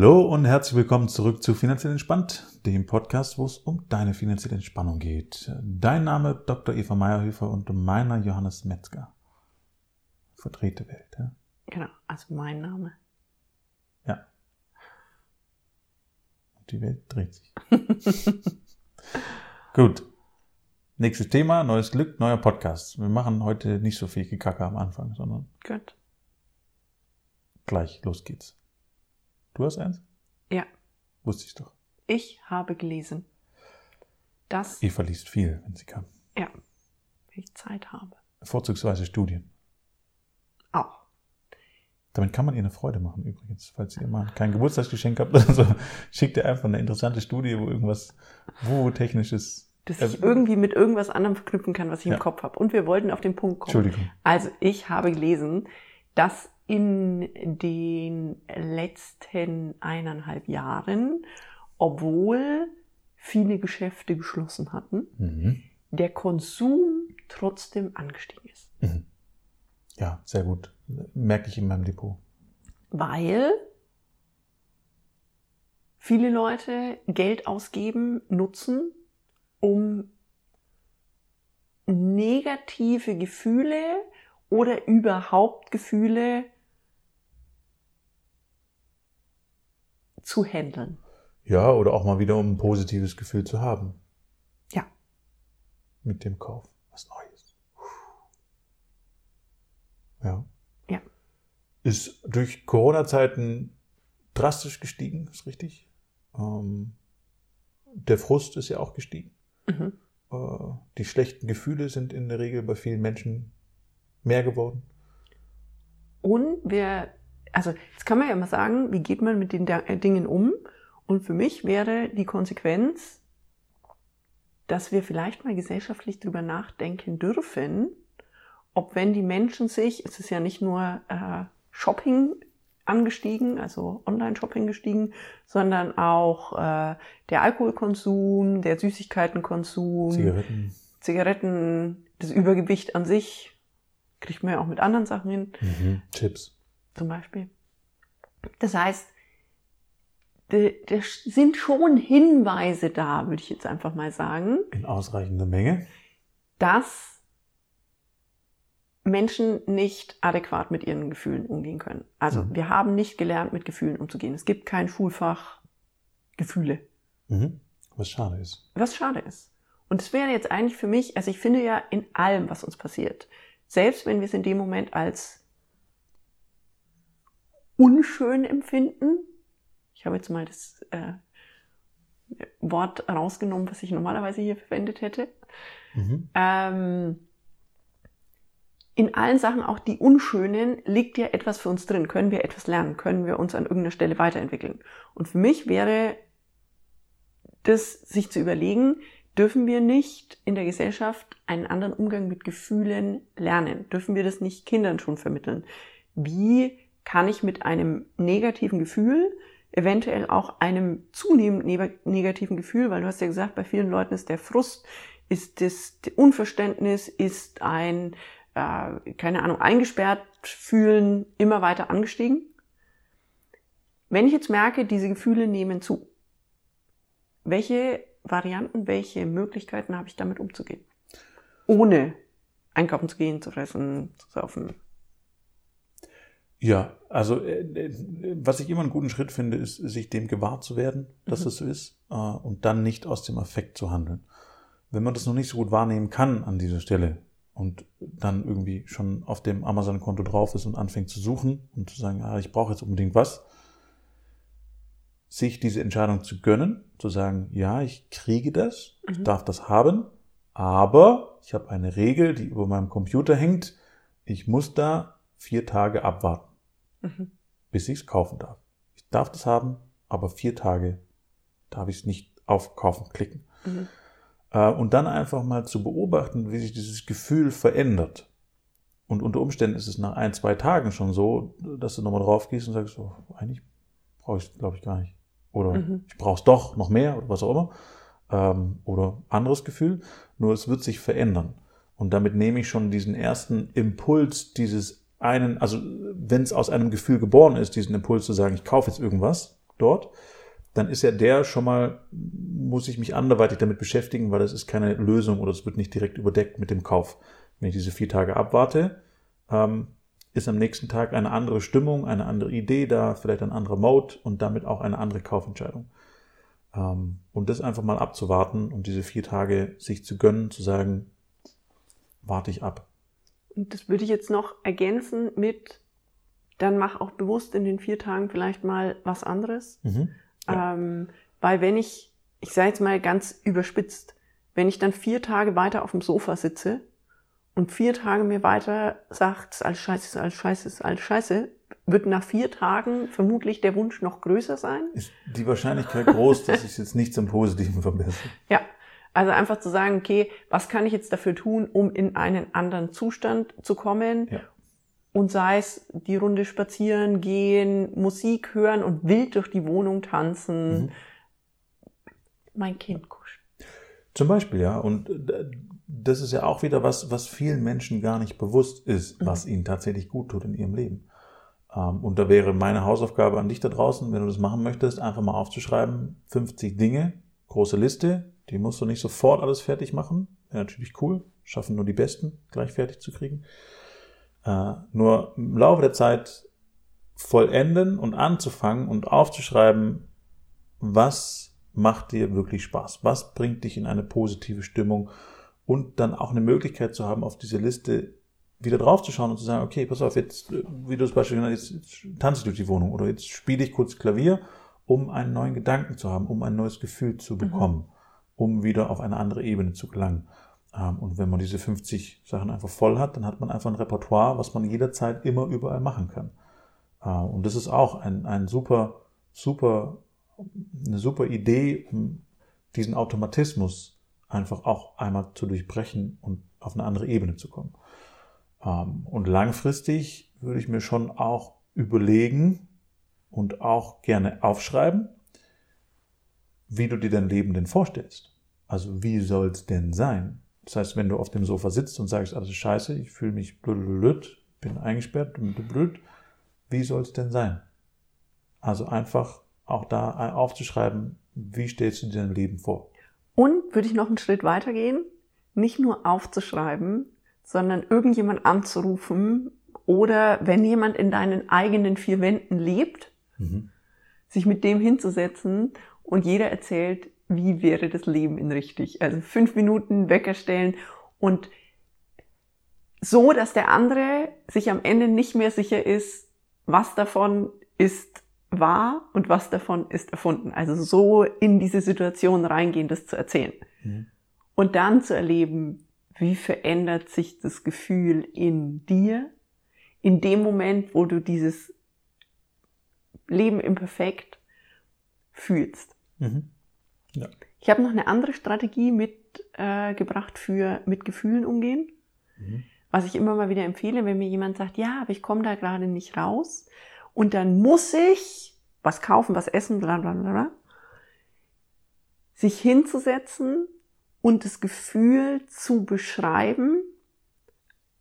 Hallo und herzlich willkommen zurück zu Finanziell Entspannt, dem Podcast, wo es um deine finanzielle Entspannung geht. Dein Name Dr. Eva Meyerhöfer und meiner Johannes Metzger. Verdrehte Welt, ja? Genau, also mein Name. Ja. Und die Welt dreht sich. Gut. Nächstes Thema, neues Glück, neuer Podcast. Wir machen heute nicht so viel Gekacke am Anfang, sondern Gut. gleich, los geht's. Du hast eins? Ja, Wusste ich doch. ich habe gelesen, dass, Eva liest viel, wenn sie kann. ja, wenn ich Zeit habe. Vorzugsweise Studien. Auch. Damit kann man ihr eine Freude machen übrigens. Falls ihr mal kein Geburtstagsgeschenk habt oder so, schickt ihr einfach eine interessante Studie, wo irgendwas, wo technisches. Dass Äh, ich irgendwie mit irgendwas anderem verknüpfen kann, was ich Ja. im Kopf habe. Und wir wollten auf den Punkt kommen. Entschuldigung. Also ich habe gelesen, dass in den letzten eineinhalb Jahren, obwohl viele Geschäfte geschlossen hatten, Mhm. der Konsum trotzdem angestiegen ist. Mhm. Ja, sehr gut. Merke ich in meinem Depot. Weil viele Leute Geld ausgeben, nutzen, um negative Gefühle oder überhaupt Gefühle zu handeln. Ja, oder auch mal wieder, um ein positives Gefühl zu haben. Ja. Mit dem Kauf. Was Neues. Ja. Ja. Ist durch Corona-Zeiten drastisch gestiegen, ist richtig. Ähm, der Frust ist ja auch gestiegen. Mhm. Äh, die schlechten Gefühle sind in der Regel bei vielen Menschen mehr geworden. Und wir, also jetzt kann man ja mal sagen, wie geht man mit den äh, Dingen um? Und für mich wäre die Konsequenz, dass wir vielleicht mal gesellschaftlich drüber nachdenken dürfen, ob wenn die Menschen sich, es ist ja nicht nur äh, Shopping angestiegen, also Online-Shopping gestiegen, sondern auch äh, der Alkoholkonsum, der Süßigkeitenkonsum, Zigaretten. Zigaretten, das Übergewicht an sich, kriegt man ja auch mit anderen Sachen hin Mhm. Chips. Zum Beispiel. Das heißt, da sind schon Hinweise da, würde ich jetzt einfach mal sagen, In ausreichender Menge. dass Menschen nicht adäquat mit ihren Gefühlen umgehen können. Also Mhm. wir haben nicht gelernt, mit Gefühlen umzugehen. Es gibt kein Schulfach Gefühle, Mhm. Was schade ist. was schade ist. Und es wäre jetzt eigentlich für mich, also ich finde ja in allem, was uns passiert, selbst wenn wir es in dem Moment als unschön empfinden, ich habe jetzt mal das äh, Wort rausgenommen, was ich normalerweise hier verwendet hätte, Mhm. ähm, in allen Sachen, auch die unschönen, liegt ja etwas für uns drin. Können wir etwas lernen? Können wir uns an irgendeiner Stelle weiterentwickeln? Und für mich wäre das, sich zu überlegen, dürfen wir nicht in der Gesellschaft einen anderen Umgang mit Gefühlen lernen? Dürfen wir das nicht Kindern schon vermitteln? Wie kann ich mit einem negativen Gefühl, eventuell auch einem zunehmend neg- negativen Gefühl, weil du hast ja gesagt, bei vielen Leuten ist der Frust, ist das Unverständnis, ist ein, äh, keine Ahnung, eingesperrt fühlen immer weiter angestiegen. Wenn ich jetzt merke, diese Gefühle nehmen zu, welche Varianten, welche Möglichkeiten habe ich damit umzugehen? Ohne einkaufen zu gehen, zu fressen, zu saufen. Ja, also äh, äh, was ich immer einen guten Schritt finde, ist, sich dem gewahr zu werden, dass Mhm. es so ist, äh, und dann nicht aus dem Affekt zu handeln. Wenn man das noch nicht so gut wahrnehmen kann an dieser Stelle und dann irgendwie schon auf dem Amazon-Konto drauf ist und anfängt zu suchen und zu sagen, ah, ich brauche jetzt unbedingt was, sich diese Entscheidung zu gönnen, zu sagen, ja, ich kriege das, ich Mhm. darf das haben, aber ich habe eine Regel, die über meinem Computer hängt, ich muss da vier Tage abwarten Mhm. bis ich es kaufen darf. Ich darf das haben, aber vier Tage darf ich es nicht auf Kaufen klicken. Mhm. Äh, Und dann einfach mal zu beobachten, wie sich dieses Gefühl verändert. Und unter Umständen ist es nach ein, zwei Tagen schon so, dass du nochmal drauf gehst und sagst, oh, eigentlich brauche ich es, glaube ich, gar nicht. Oder Mhm. ich brauche es doch noch mehr oder was auch immer. Ähm, oder anderes Gefühl. Nur es wird sich verändern. Und damit nehme ich schon diesen ersten Impuls dieses einen, also wenn es aus einem Gefühl geboren ist, diesen Impuls zu sagen, ich kaufe jetzt irgendwas, dort, dann ist ja der schon mal, muss ich mich anderweitig damit beschäftigen, weil das ist keine Lösung oder es wird nicht direkt überdeckt mit dem Kauf. Wenn ich diese vier Tage abwarte, ähm, ist am nächsten Tag eine andere Stimmung, eine andere Idee da, vielleicht ein anderer Mode und damit auch eine andere Kaufentscheidung. Ähm, und das einfach mal abzuwarten und diese vier Tage sich zu gönnen, zu sagen, warte ich ab. Und das würde ich jetzt noch ergänzen mit, dann mach auch bewusst in den vier Tagen vielleicht mal was anderes. Mhm. Ja. Ähm, weil wenn ich, ich sage jetzt mal ganz überspitzt, wenn ich dann vier Tage weiter auf dem Sofa sitze und vier Tage mir weiter sagt, ist alles scheiße, ist alles scheiße, ist alles scheiße, wird nach vier Tagen vermutlich der Wunsch noch größer sein. Ist die Wahrscheinlichkeit groß, dass ich jetzt nicht zum Positiven verbessere? Ja. Also einfach zu sagen, okay, was kann ich jetzt dafür tun, um in einen anderen Zustand zu kommen? Ja. Und sei es die Runde spazieren, gehen, Musik hören und wild durch die Wohnung tanzen. Mhm. Mein Kind kuscheln. Zum Beispiel, ja. Und äh, das ist ja auch wieder was, was vielen Menschen gar nicht bewusst ist, mhm. was ihnen tatsächlich gut tut in ihrem Leben. Ähm, und da wäre meine Hausaufgabe an dich da draußen, wenn du das machen möchtest, einfach mal aufzuschreiben, 50 Dinge, große Liste, die musst du nicht sofort alles fertig machen. Wäre natürlich cool, schaffen nur die Besten, gleich fertig zu kriegen. Äh, nur im Laufe der Zeit vollenden und anzufangen und aufzuschreiben, was macht dir wirklich Spaß? Was bringt dich in eine positive Stimmung? und dann auch eine Möglichkeit zu haben, auf diese Liste wieder draufzuschauen und zu sagen, okay, pass auf, jetzt, wie du es beispielsweise jetzt, tanze ich durch die Wohnung oder jetzt spiele ich kurz Klavier, um einen neuen Gedanken zu haben, um ein neues Gefühl zu bekommen, mhm. Um wieder auf eine andere Ebene zu gelangen. Ähm, und wenn man diese 50 Sachen einfach voll hat, dann hat man einfach ein Repertoire, was man jederzeit immer überall machen kann. Äh, und das ist auch ein, ein super, super, eine super Idee, um diesen Automatismus einfach auch einmal zu durchbrechen und auf eine andere Ebene zu kommen. Ähm, und langfristig würde ich mir schon auch überlegen und auch gerne aufschreiben, wie du dir dein Leben denn vorstellst. Also wie soll es denn sein? Das heißt, wenn du auf dem Sofa sitzt und sagst, alles scheiße, ich fühle mich blöd, bin eingesperrt, blöd, wie soll es denn sein? Also einfach auch da aufzuschreiben, wie stellst du dir dein Leben vor? Und würde ich noch einen Schritt weitergehen, nicht nur aufzuschreiben, sondern irgendjemand anzurufen oder wenn jemand in deinen eigenen vier Wänden lebt, mhm. sich mit dem hinzusetzen und jeder erzählt, wie wäre das Leben in richtig. Also fünf Minuten Wecker stellen und so, dass der andere sich am Ende nicht mehr sicher ist, was davon ist wahr und was davon ist erfunden. Also so in diese Situation reingehen, das zu erzählen. Mhm. Und dann zu erleben, wie verändert sich das Gefühl in dir, in dem Moment, wo du dieses Leben imperfekt fühlst. Mhm. Ja. Ich habe noch eine andere Strategie mitgebracht äh, für mit Gefühlen umgehen. Mhm. Was ich immer mal wieder empfehle, wenn mir jemand sagt, ja, aber ich komme da gerade nicht raus, und dann muss ich was kaufen, was essen, bla bla bla, sich hinzusetzen und das Gefühl zu beschreiben,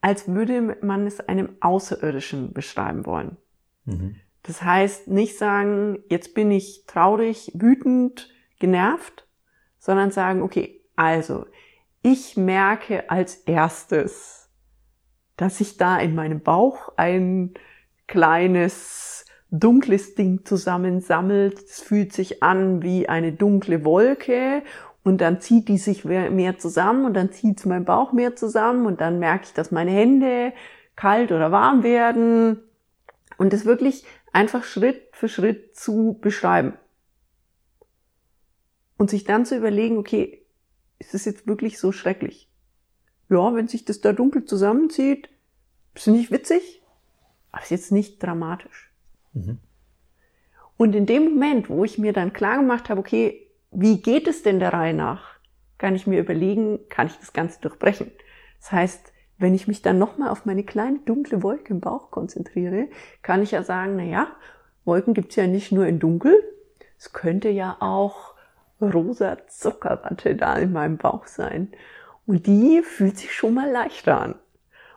als würde man es einem Außerirdischen beschreiben wollen. Mhm. Das heißt, nicht sagen, jetzt bin ich traurig, wütend, genervt, sondern sagen, okay, also, ich merke als erstes, dass sich da in meinem Bauch ein kleines dunkles Ding zusammensammelt. Es fühlt sich an wie eine dunkle Wolke und dann zieht die sich mehr zusammen und dann zieht es mein Bauch mehr zusammen und dann merke ich, dass meine Hände kalt oder warm werden und das wirklich einfach Schritt für Schritt zu beschreiben. Und sich dann zu überlegen, okay, ist es jetzt wirklich so schrecklich? Ja, wenn sich das da dunkel zusammenzieht, ist nicht witzig, aber ist jetzt nicht dramatisch. Mhm. Und in dem Moment, wo ich mir dann klar gemacht habe, okay, wie geht es denn der Reihe nach, kann ich mir überlegen, kann ich das Ganze durchbrechen. Das heißt, wenn ich mich dann nochmal auf meine kleine dunkle Wolke im Bauch konzentriere, kann ich ja sagen, na ja, Wolken gibt's ja nicht nur in dunkel, es könnte ja auch rosa Zuckerwatte da in meinem Bauch sein. Und die fühlt sich schon mal leichter an.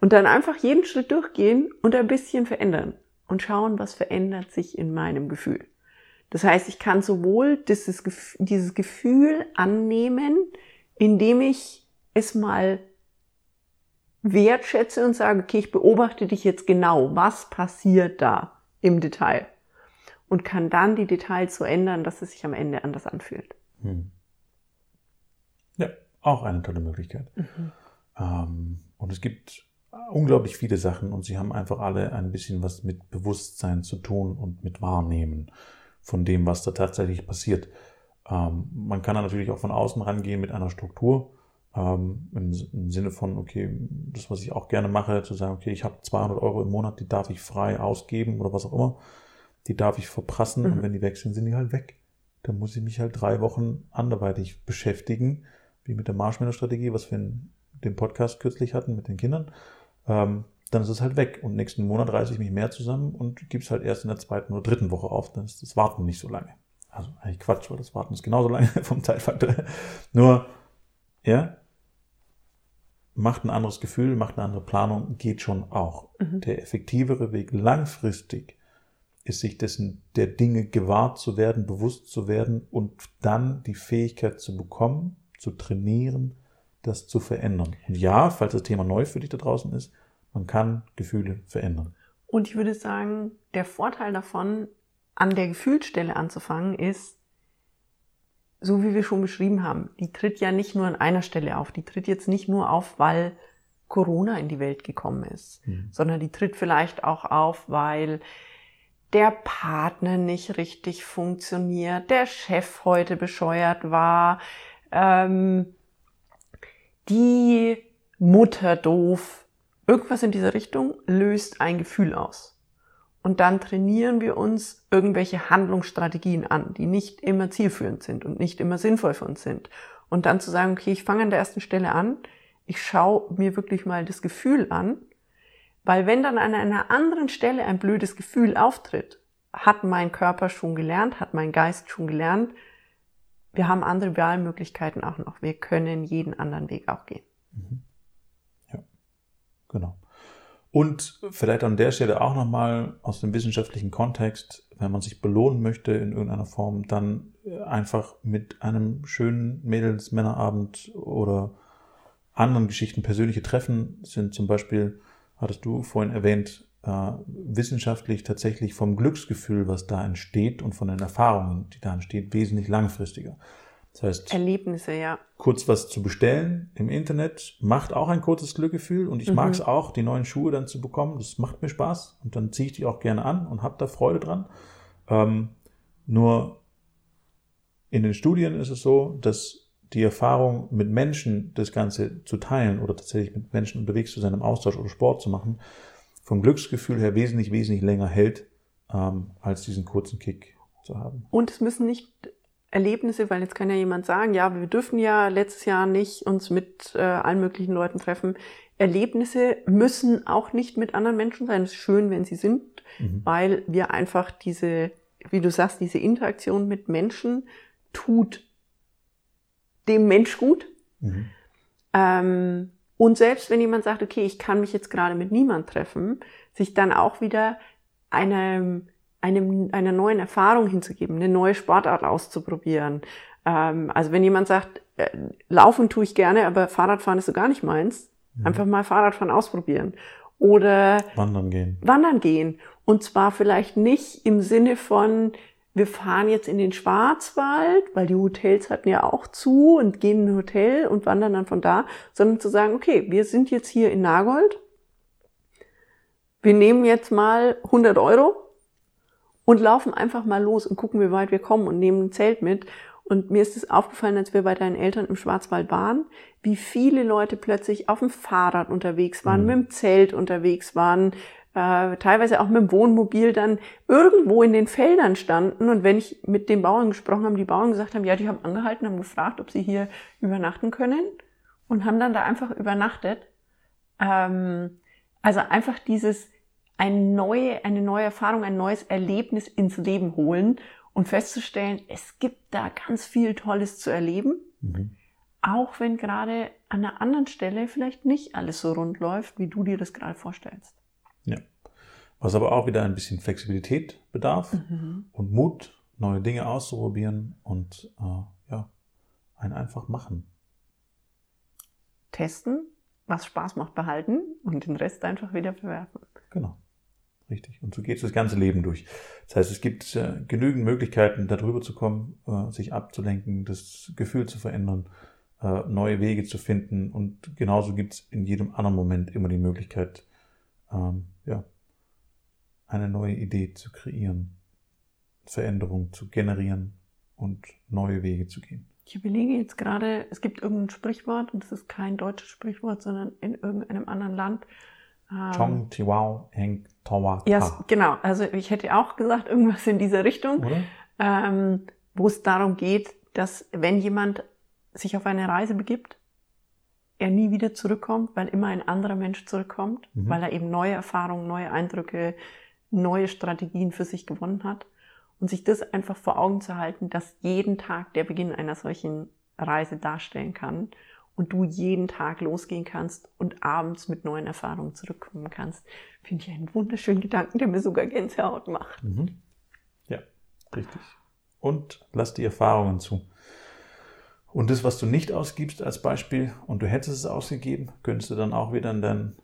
Und dann einfach jeden Schritt durchgehen und ein bisschen verändern und schauen, was verändert sich in meinem Gefühl. Das heißt, ich kann sowohl dieses, dieses Gefühl annehmen, indem ich es mal wertschätze und sage, okay, ich beobachte dich jetzt genau, was passiert da im Detail und kann dann die Details so ändern, dass es sich am Ende anders anfühlt. Hm. Ja, auch eine tolle Möglichkeit. Mhm. Ähm, und es gibt unglaublich viele Sachen und sie haben einfach alle ein bisschen was mit Bewusstsein zu tun und mit Wahrnehmen von dem, was da tatsächlich passiert. Ähm, man kann da natürlich auch von außen rangehen mit einer Struktur. Ähm, im, im, Sinne von, okay, das, was ich auch gerne mache, zu sagen, okay, ich habe 200 Euro im Monat, die darf ich frei ausgeben oder was auch immer. Die darf ich verprassen mhm. und wenn die weg sind, sind die halt weg. Dann muss ich mich halt drei Wochen anderweitig beschäftigen, wie mit der Marshmallow-Strategie, was wir in dem Podcast kürzlich hatten mit den Kindern. Ähm, dann ist es halt weg. Und nächsten Monat reiße ich mich mehr zusammen und gebe es halt erst in der zweiten oder dritten Woche auf. Dann ist das Warten nicht so lange. Also eigentlich Quatsch, weil das Warten ist genauso lange vom Zeitfaktor. Nur, ja, macht ein anderes Gefühl, macht eine andere Planung, geht schon auch. Mhm. Der effektivere Weg langfristig ist sich dessen der Dinge gewahrt zu werden, bewusst zu werden und dann die Fähigkeit zu bekommen, zu trainieren, das zu verändern. Und ja, falls das Thema neu für dich da draußen ist, man kann Gefühle verändern. Und ich würde sagen, der Vorteil davon, an der Gefühlsstelle anzufangen, ist, so wie wir schon beschrieben haben, die tritt ja nicht nur an einer Stelle auf. Die tritt jetzt nicht nur auf, weil Corona in die Welt gekommen ist, mhm. sondern die tritt vielleicht auch auf, weil der Partner nicht richtig funktioniert, der Chef heute bescheuert war, ähm, die Mutter doof. Irgendwas in dieser Richtung löst ein Gefühl aus. Und dann trainieren wir uns irgendwelche Handlungsstrategien an, die nicht immer zielführend sind und nicht immer sinnvoll für uns sind. Und dann zu sagen, okay, ich fange an der ersten Stelle an, ich schaue mir wirklich mal das Gefühl an, weil wenn dann an einer anderen Stelle ein blödes Gefühl auftritt, hat mein Körper schon gelernt, hat mein Geist schon gelernt, wir haben andere Wahlmöglichkeiten auch noch. Wir können jeden anderen Weg auch gehen. Mhm. Ja, genau. Und vielleicht an der Stelle auch nochmal aus dem wissenschaftlichen Kontext, wenn man sich belohnen möchte in irgendeiner Form, dann einfach mit einem schönen Mädels-Männerabend oder anderen Geschichten persönliche Treffen sind zum Beispiel, hattest du vorhin erwähnt, äh, wissenschaftlich tatsächlich vom Glücksgefühl, was da entsteht und von den Erfahrungen, die da entsteht, wesentlich langfristiger. Das heißt, Erlebnisse, ja. Kurz was zu bestellen im Internet macht auch ein kurzes Glückgefühl und ich mhm. mag es auch, die neuen Schuhe dann zu bekommen. Das macht mir Spaß und dann ziehe ich die auch gerne an und habe da Freude dran. Ähm, nur in den Studien ist es so, dass die Erfahrung mit Menschen das Ganze zu teilen oder tatsächlich mit Menschen unterwegs zu sein, im Austausch oder Sport zu machen, vom Glücksgefühl her wesentlich, wesentlich länger hält, ähm, als diesen kurzen Kick zu haben. Und es müssen nicht Erlebnisse, weil jetzt kann ja jemand sagen, ja, wir dürfen ja letztes Jahr nicht uns mit äh, allen möglichen Leuten treffen. Erlebnisse müssen auch nicht mit anderen Menschen sein. Es ist schön, wenn sie sind, mhm. weil wir einfach diese, wie du sagst, diese Interaktion mit Menschen tut dem Mensch gut. Mhm. Ähm, und selbst wenn jemand sagt, okay, ich kann mich jetzt gerade mit niemand treffen, sich dann auch wieder einem, einem, einer neuen Erfahrung hinzugeben, eine neue Sportart auszuprobieren. Ähm, also wenn jemand sagt, äh, laufen tue ich gerne, aber Fahrradfahren ist so gar nicht meins, mhm. einfach mal Fahrradfahren ausprobieren. Oder wandern gehen. Wandern gehen. Und zwar vielleicht nicht im Sinne von, wir fahren jetzt in den Schwarzwald, weil die Hotels hatten ja auch zu und gehen in ein Hotel und wandern dann von da, sondern zu sagen, okay, wir sind jetzt hier in Nagold, wir nehmen jetzt mal 100 Euro und laufen einfach mal los und gucken, wie weit wir kommen und nehmen ein Zelt mit. Und mir ist es aufgefallen, als wir bei deinen Eltern im Schwarzwald waren, wie viele Leute plötzlich auf dem Fahrrad unterwegs waren, mhm. mit dem Zelt unterwegs waren, äh, teilweise auch mit dem Wohnmobil dann irgendwo in den Feldern standen. Und wenn ich mit den Bauern gesprochen habe, die Bauern gesagt haben, ja, die haben angehalten, haben gefragt, ob sie hier übernachten können und haben dann da einfach übernachtet. Ähm, also einfach dieses eine neue, eine neue Erfahrung, ein neues Erlebnis ins Leben holen und festzustellen, es gibt da ganz viel Tolles zu erleben. Mhm. Auch wenn gerade an einer anderen Stelle vielleicht nicht alles so rund läuft, wie du dir das gerade vorstellst. Ja. Was aber auch wieder ein bisschen Flexibilität bedarf mhm. und Mut, neue Dinge auszuprobieren und äh, ja, ein einfach machen. Testen, was Spaß macht, behalten und den Rest einfach wieder verwerfen. Genau. Richtig. Und so geht das ganze Leben durch. Das heißt, es gibt äh, genügend Möglichkeiten, darüber zu kommen, äh, sich abzulenken, das Gefühl zu verändern, äh, neue Wege zu finden. Und genauso gibt es in jedem anderen Moment immer die Möglichkeit, ähm, ja, eine neue Idee zu kreieren, Veränderung zu generieren und neue Wege zu gehen. Ich überlege jetzt gerade, es gibt irgendein Sprichwort, und das ist kein deutsches Sprichwort, sondern in irgendeinem anderen Land. Ähm, Chong Tiwao Heng Tawa. Ja, genau. Also ich hätte auch gesagt, irgendwas in dieser Richtung, ähm, wo es darum geht, dass wenn jemand sich auf eine Reise begibt, er nie wieder zurückkommt, weil immer ein anderer Mensch zurückkommt, mhm. weil er eben neue Erfahrungen, neue Eindrücke, neue Strategien für sich gewonnen hat und sich das einfach vor Augen zu halten, dass jeden Tag der Beginn einer solchen Reise darstellen kann und du jeden Tag losgehen kannst und abends mit neuen Erfahrungen zurückkommen kannst, finde ich einen wunderschönen Gedanken, der mir sogar Gänsehaut macht. Mhm. Ja, richtig. Und lass die Erfahrungen zu. Und das, was du nicht ausgibst als Beispiel und du hättest es ausgegeben, könntest du dann auch wieder in dein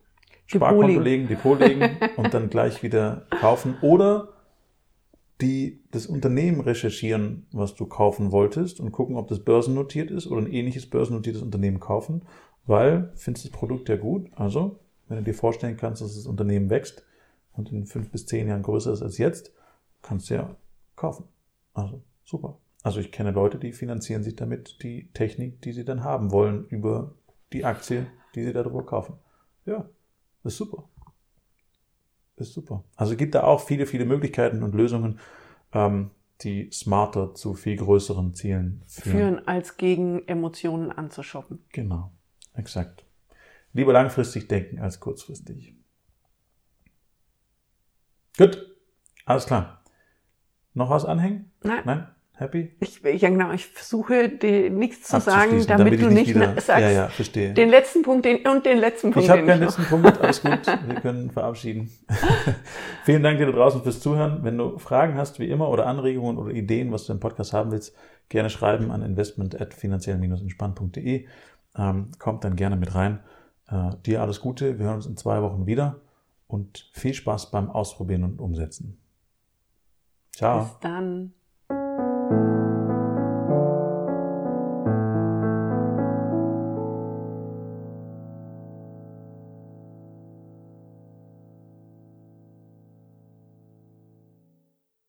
Sparkonto legen, Depot legen und dann gleich wieder kaufen. Oder die das Unternehmen recherchieren, was du kaufen wolltest und gucken, ob das börsennotiert ist oder ein ähnliches börsennotiertes Unternehmen kaufen, weil findest das Produkt ja gut. Also, wenn du dir vorstellen kannst, dass das Unternehmen wächst und in fünf bis zehn Jahren größer ist als jetzt, kannst du ja kaufen. Also, super. Also ich kenne Leute, die finanzieren sich damit die Technik, die sie dann haben wollen, über die Aktie, die sie darüber kaufen. Ja, ist super ist super. Also gibt da auch viele, viele Möglichkeiten und Lösungen, ähm, die smarter zu viel größeren Zielen führen. Führen als gegen Emotionen anzuschoppen. Genau, exakt. Lieber langfristig denken als kurzfristig. Gut, alles klar. Noch was anhängen? Nein. Nein? Happy? Ich, ja, genau, ich versuche dir nichts zu sagen, damit, damit du nicht, wieder, sagst, ja, ja, verstehe. den letzten Punkt den, und den letzten Punkt. Ich habe keinen letzten Punkt, alles gut, wir können verabschieden. Vielen Dank dir da draußen fürs Zuhören. Wenn du Fragen hast, wie immer, oder Anregungen oder Ideen, was du im Podcast haben willst, gerne schreiben an investment.finanziell-entspannt.de. Ähm, kommt dann gerne mit rein. Äh, dir alles Gute, wir hören uns in zwei Wochen wieder und viel Spaß beim Ausprobieren und Umsetzen. Ciao. Bis dann. Thank you.